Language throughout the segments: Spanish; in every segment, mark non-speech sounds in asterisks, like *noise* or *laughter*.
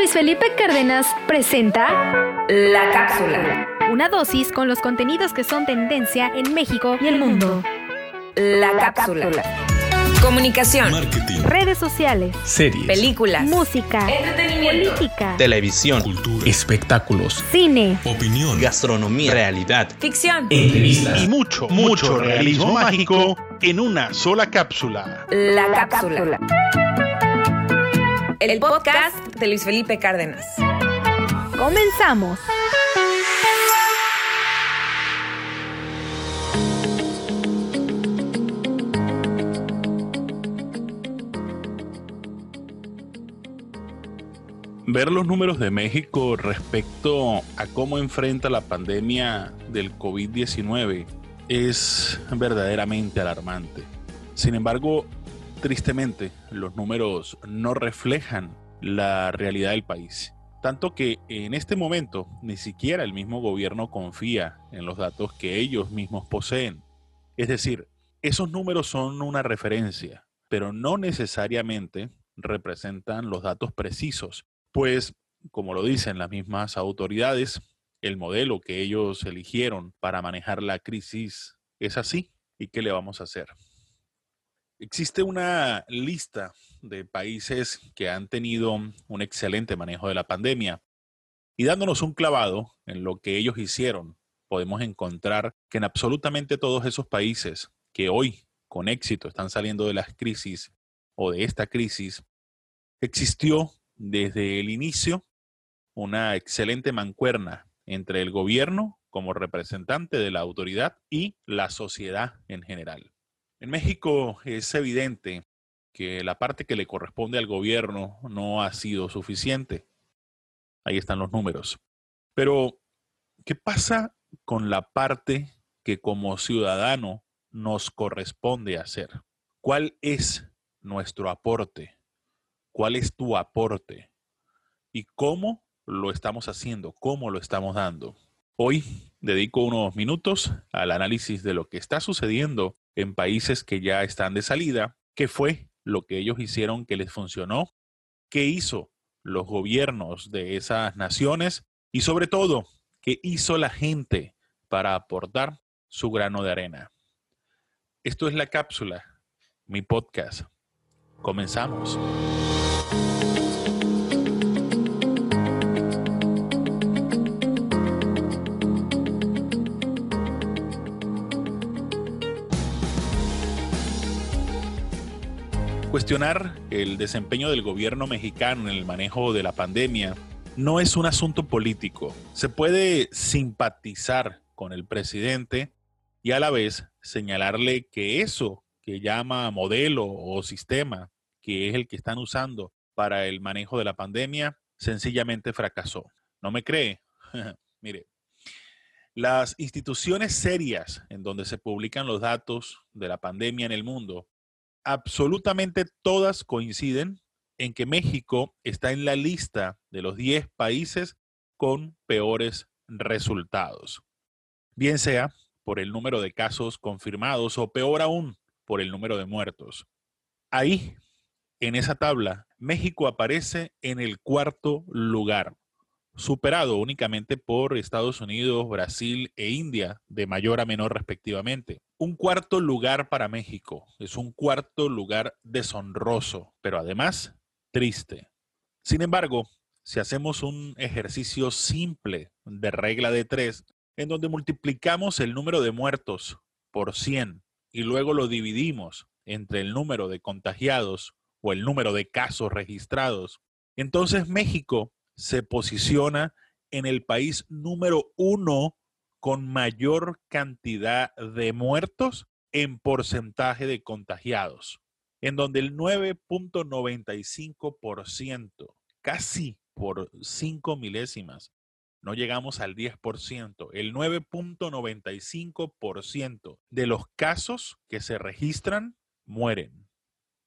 Luis Felipe Cárdenas presenta La cápsula. una dosis con los contenidos que son tendencia en México y el mundo. La cápsula. Comunicación, marketing, Redes sociales, series, películas, música, entretenimiento, política, televisión, cultura, espectáculos, cine. opinión, gastronomía, realidad, ficción. entrevistas. y mucho, mucho realismo mágico en una sola cápsula. La cápsula. El podcast de Luis Felipe Cárdenas. Comenzamos. Ver los números de México respecto a cómo enfrenta la pandemia del COVID-19 es verdaderamente alarmante. Sin embargo, tristemente, los números no reflejan la realidad del país. Tanto que en este momento ni siquiera el mismo gobierno confía en los datos que ellos mismos poseen. Es decir, esos números son una referencia, pero no necesariamente representan los datos precisos, pues, como lo dicen las mismas autoridades, el modelo que ellos eligieron para manejar la crisis es así. ¿Y qué le vamos a hacer? Existe una lista de países que han tenido un excelente manejo de la pandemia y dándonos un clavado en lo que ellos hicieron, podemos encontrar que en absolutamente todos esos países que hoy con éxito están saliendo de las crisis o de esta crisis, existió desde el inicio una excelente mancuerna entre el gobierno como representante de la autoridad y la sociedad en general. En México es evidente que la parte que le corresponde al gobierno no ha sido suficiente. Ahí están los números. Pero, ¿qué pasa con la parte que como ciudadano nos corresponde hacer? ¿Cuál es nuestro aporte? ¿Cuál es tu aporte? ¿Y cómo lo estamos haciendo? ¿Cómo lo estamos dando? Hoy dedico unos minutos al análisis de lo que está sucediendo en países que ya están de salida, qué fue lo que ellos hicieron que les funcionó, qué hizo los gobiernos de esas naciones y sobre todo, qué hizo la gente para aportar su grano de arena. Esto es la cápsula, mi podcast. Comenzamos. Cuestionar el desempeño del gobierno mexicano en el manejo de la pandemia no es un asunto político. Se puede simpatizar con el presidente y a la vez señalarle que eso que llama modelo o sistema, que es el que están usando para el manejo de la pandemia, sencillamente fracasó. ¿No me cree? *laughs* Mire, las instituciones serias en donde se publican los datos de la pandemia en el mundo absolutamente todas coinciden en que México está en la lista de los 10 países con peores resultados. Bien sea por el número de casos confirmados o peor aún, por el número de muertos. Ahí, en esa tabla, México aparece en el cuarto lugar, superado únicamente por Estados Unidos, Brasil e India, de mayor a menor respectivamente. Un cuarto lugar para México es un cuarto lugar deshonroso, pero además triste. Sin embargo, si hacemos un ejercicio simple de regla de tres, en donde multiplicamos el número de muertos por 100 y luego lo dividimos entre el número de contagiados o el número de casos registrados, entonces México se posiciona en el país número uno con mayor cantidad de muertos en porcentaje de contagiados, en donde el 9.95%, casi por 5 milésimas, no llegamos al 10%, el 9.95% de los casos que se registran mueren.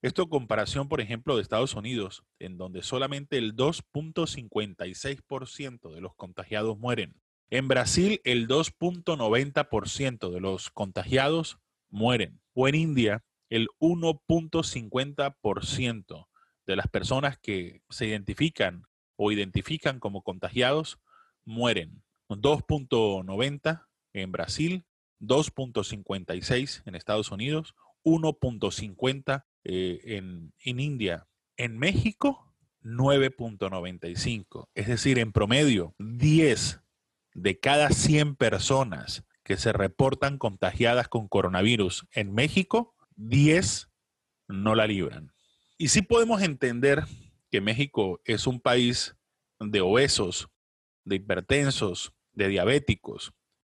Esto en comparación, por ejemplo, de Estados Unidos, en donde solamente el 2.56% de los contagiados mueren. En Brasil, el 2.90% de los contagiados mueren. O en India, el 1.50% de las personas que se identifican o identifican como contagiados mueren. 2.90 en Brasil, 2.56 en Estados Unidos, 1.50 eh, en, en India. En México, 9.95. Es decir, en promedio, 10 de cada 100 personas que se reportan contagiadas con coronavirus en México, 10 no la libran. Y sí podemos entender que México es un país de obesos, de hipertensos, de diabéticos.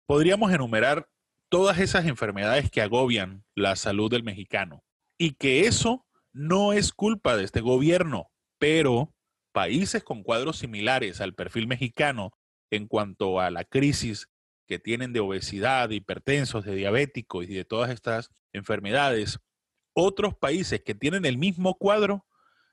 Podríamos enumerar todas esas enfermedades que agobian la salud del mexicano y que eso no es culpa de este gobierno, pero países con cuadros similares al perfil mexicano en cuanto a la crisis que tienen de obesidad, de hipertensos, de diabéticos y de todas estas enfermedades, otros países que tienen el mismo cuadro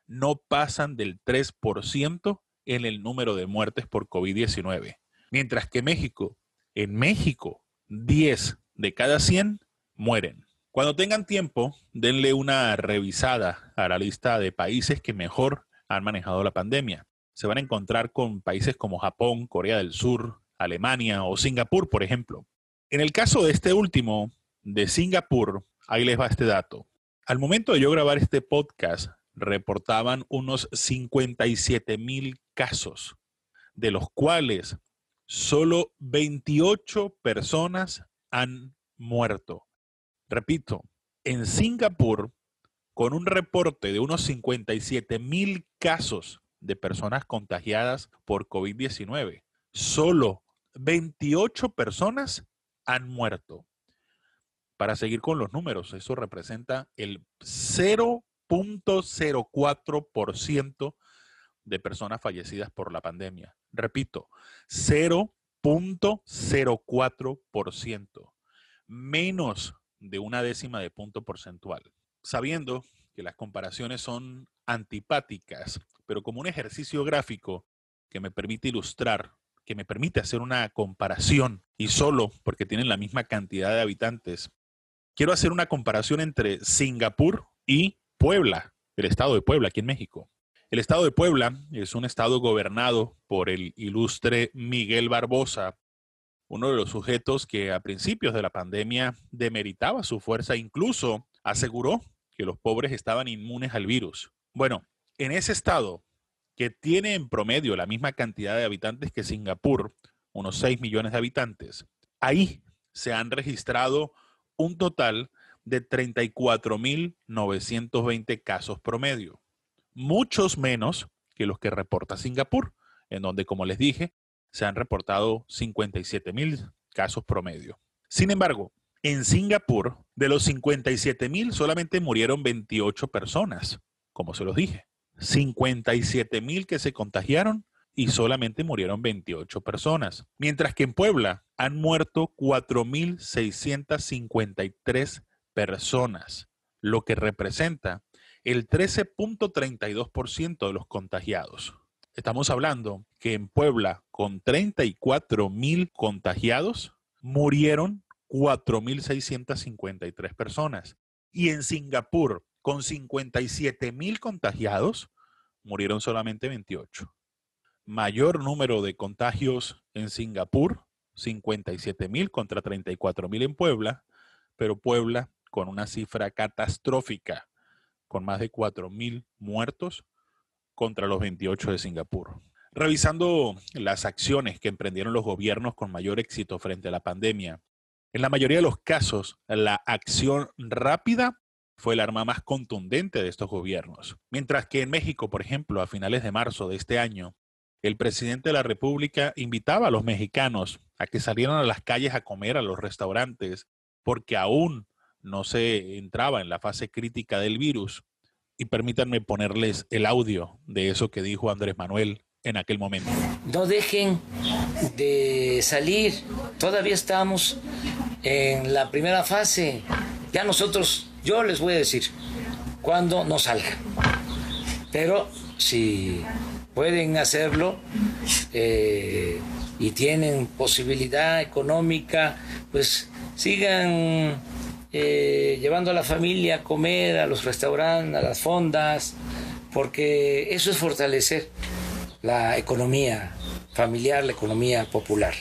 no pasan del 3% en el número de muertes por COVID-19. Mientras que México, en México, 10 de cada 100 mueren. Cuando tengan tiempo, denle una revisada a la lista de países que mejor han manejado la pandemia. Se van a encontrar con países como Japón, Corea del Sur, Alemania o Singapur, por ejemplo. En el caso de este último, de Singapur, ahí les va este dato. Al momento de yo grabar este podcast, reportaban unos 57 mil casos, de los cuales solo 28 personas han muerto. Repito, en Singapur, con un reporte de unos 57 mil casos de personas contagiadas por COVID-19, solo 28 personas han muerto. Para seguir con los números, eso representa el 0.04% de personas fallecidas por la pandemia. Repito, 0.04%, menos de una décima de punto porcentual. Sabiendo que las comparaciones son antipáticas, pero como un ejercicio gráfico que me permite ilustrar, que me permite hacer una comparación, y solo porque tienen la misma cantidad de habitantes, quiero hacer una comparación entre Singapur y Puebla, el estado de Puebla, aquí en México. El estado de Puebla es un estado gobernado por el ilustre Miguel Barbosa, uno de los sujetos que a principios de la pandemia demeritaba su fuerza, incluso aseguró que los pobres estaban inmunes al virus. Bueno, en ese estado, que tiene en promedio la misma cantidad de habitantes que Singapur, unos 6 millones de habitantes, ahí se han registrado un total de 34.920 casos promedio muchos menos que los que reporta Singapur, en donde, como les dije, se han reportado 57 mil casos promedio. Sin embargo, en Singapur, de los 57 mil, solamente murieron 28 personas, como se los dije. 57 mil que se contagiaron y solamente murieron 28 personas. Mientras que en Puebla han muerto 4.653 personas, lo que representa el 13.32% de los contagiados. Estamos hablando que en Puebla, con 34 mil contagiados, murieron 4.653 personas. Y en Singapur, con 57 mil contagiados, murieron solamente 28. Mayor número de contagios en Singapur, 57 mil contra 34 mil en Puebla, pero Puebla con una cifra catastrófica con más de 4.000 muertos contra los 28 de Singapur. Revisando las acciones que emprendieron los gobiernos con mayor éxito frente a la pandemia, en la mayoría de los casos, la acción rápida fue el arma más contundente de estos gobiernos. Mientras que en México, por ejemplo, a finales de marzo de este año, el presidente de la República invitaba a los mexicanos a que salieran a las calles a comer a los restaurantes, porque aún no se entraba en la fase crítica del virus. Y permítanme ponerles el audio de eso que dijo Andrés Manuel en aquel momento. No dejen de salir. Todavía estamos en la primera fase. Ya nosotros, yo les voy a decir cuándo no salga. Pero si pueden hacerlo eh, y tienen posibilidad económica, pues sigan eh, llevando a la familia a comer, a los restaurantes, a las fondas, porque eso es fortalecer la economía familiar, la economía popular.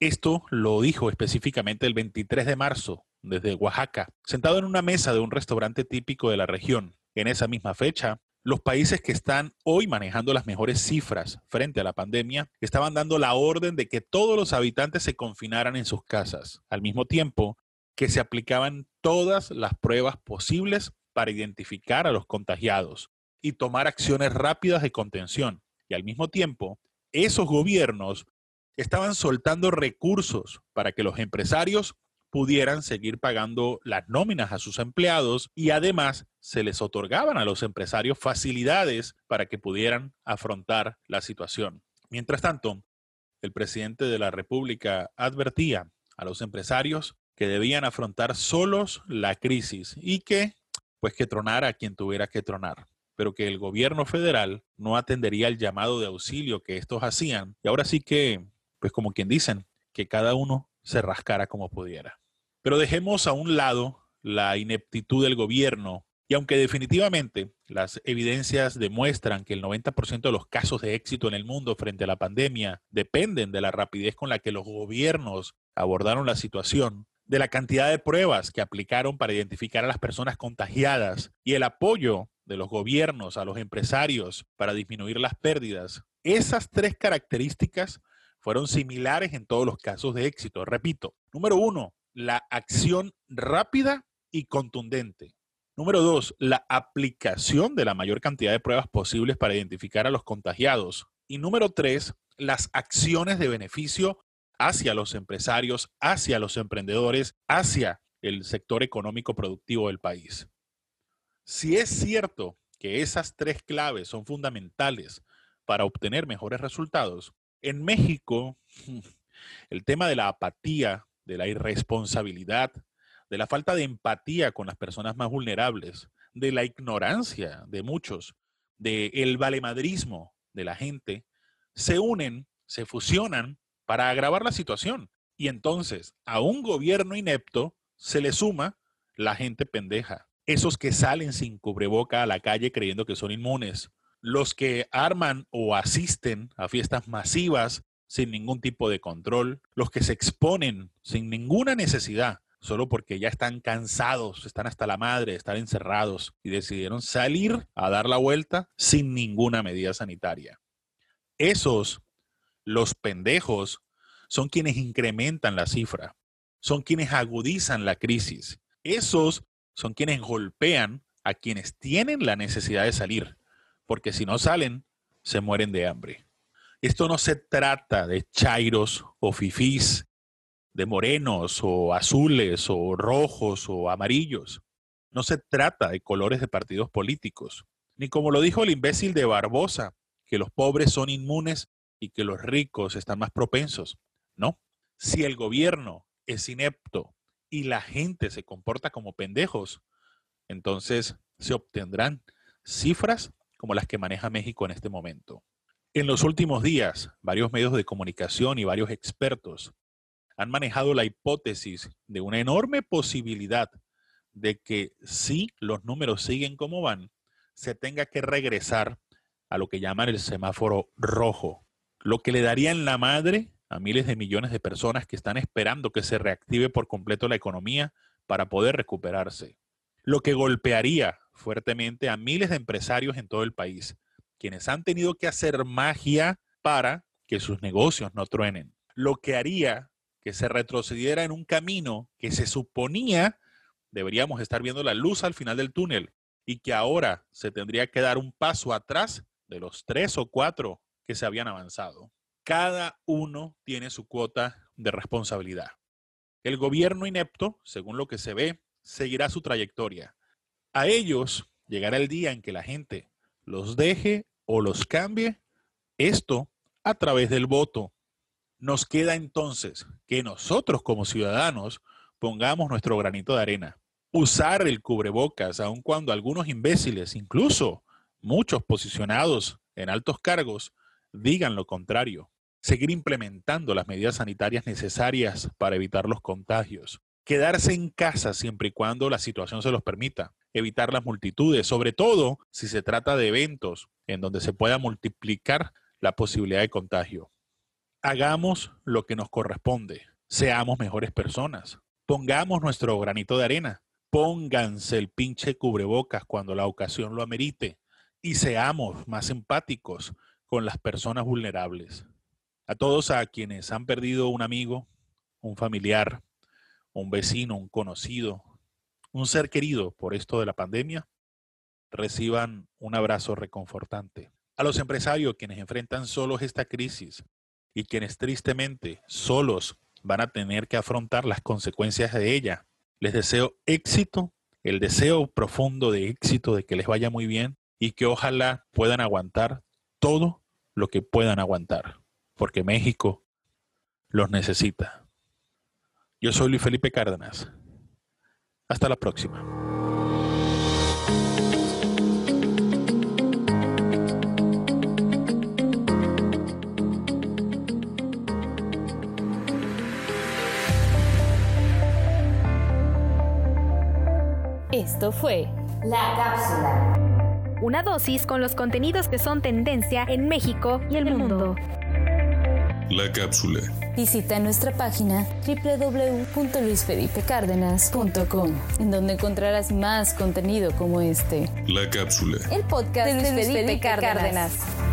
Esto lo dijo específicamente el 23 de marzo desde Oaxaca, sentado en una mesa de un restaurante típico de la región. En esa misma fecha, los países que están hoy manejando las mejores cifras frente a la pandemia estaban dando la orden de que todos los habitantes se confinaran en sus casas, al mismo tiempo que se aplicaban todas las pruebas posibles para identificar a los contagiados y tomar acciones rápidas de contención. Y al mismo tiempo, esos gobiernos estaban soltando recursos para que los empresarios pudieran seguir pagando las nóminas a sus empleados y además se les otorgaban a los empresarios facilidades para que pudieran afrontar la situación. Mientras tanto, el presidente de la República advertía a los empresarios que debían afrontar solos la crisis y que, pues que tronara quien tuviera que tronar, pero que el gobierno federal no atendería el llamado de auxilio que estos hacían. Y ahora sí que, pues como quien dicen, que cada uno se rascara como pudiera. Pero dejemos a un lado la ineptitud del gobierno. Y aunque definitivamente las evidencias demuestran que el 90% de los casos de éxito en el mundo frente a la pandemia dependen de la rapidez con la que los gobiernos abordaron la situación, de la cantidad de pruebas que aplicaron para identificar a las personas contagiadas y el apoyo de los gobiernos a los empresarios para disminuir las pérdidas, esas tres características fueron similares en todos los casos de éxito. Repito, número uno, la acción rápida y contundente. Número dos, la aplicación de la mayor cantidad de pruebas posibles para identificar a los contagiados. Y número tres, las acciones de beneficio hacia los empresarios, hacia los emprendedores, hacia el sector económico productivo del país. Si es cierto que esas tres claves son fundamentales para obtener mejores resultados, en México *laughs* el tema de la apatía de la irresponsabilidad, de la falta de empatía con las personas más vulnerables, de la ignorancia de muchos, del el valemadrismo de la gente, se unen, se fusionan para agravar la situación. Y entonces a un gobierno inepto se le suma la gente pendeja, esos que salen sin cubreboca a la calle creyendo que son inmunes, los que arman o asisten a fiestas masivas sin ningún tipo de control, los que se exponen sin ninguna necesidad, solo porque ya están cansados, están hasta la madre, están encerrados y decidieron salir a dar la vuelta sin ninguna medida sanitaria. Esos, los pendejos, son quienes incrementan la cifra, son quienes agudizan la crisis. Esos son quienes golpean a quienes tienen la necesidad de salir, porque si no salen, se mueren de hambre. Esto no se trata de chairos o fifís, de morenos o azules o rojos o amarillos. No se trata de colores de partidos políticos, ni como lo dijo el imbécil de Barbosa, que los pobres son inmunes y que los ricos están más propensos. No, si el gobierno es inepto y la gente se comporta como pendejos, entonces se obtendrán cifras como las que maneja México en este momento. En los últimos días, varios medios de comunicación y varios expertos han manejado la hipótesis de una enorme posibilidad de que si los números siguen como van, se tenga que regresar a lo que llaman el semáforo rojo, lo que le daría en la madre a miles de millones de personas que están esperando que se reactive por completo la economía para poder recuperarse, lo que golpearía fuertemente a miles de empresarios en todo el país, quienes han tenido que hacer magia para que sus negocios no truenen. Lo que haría que se retrocediera en un camino que se suponía deberíamos estar viendo la luz al final del túnel y que ahora se tendría que dar un paso atrás de los tres o cuatro que se habían avanzado. Cada uno tiene su cuota de responsabilidad. El gobierno inepto, según lo que se ve, seguirá su trayectoria. A ellos llegará el día en que la gente los deje o los cambie, esto a través del voto. Nos queda entonces que nosotros como ciudadanos pongamos nuestro granito de arena. Usar el cubrebocas, aun cuando algunos imbéciles, incluso muchos posicionados en altos cargos, digan lo contrario. Seguir implementando las medidas sanitarias necesarias para evitar los contagios. Quedarse en casa siempre y cuando la situación se los permita. evitar las multitudes, sobre todo si se trata de eventos en donde se pueda multiplicar la posibilidad de contagio. Hagamos lo que nos corresponde, seamos mejores personas, pongamos nuestro granito de arena, pónganse el pinche cubrebocas cuando la ocasión lo amerite y seamos más empáticos con las personas vulnerables. A todos a quienes han perdido un amigo, un familiar, un vecino, un conocido, un ser querido por esto de la pandemia, reciban un abrazo reconfortante. A los empresarios quienes enfrentan solos esta crisis y quienes tristemente solos van a tener que afrontar las consecuencias de ella, les deseo éxito, el deseo profundo de éxito, de que les vaya muy bien y que ojalá puedan aguantar todo lo que puedan aguantar, porque México los necesita. Yo soy Luis Felipe Cárdenas. Hasta la próxima. Esto fue La Cápsula. Una dosis con los contenidos que son tendencia en México y el mundo. La cápsula. Visita nuestra página www.luisfelipecardenas.com, en donde encontrarás más contenido como este. La cápsula. El podcast de Luis, Felipe, Cárdenas. La próxima.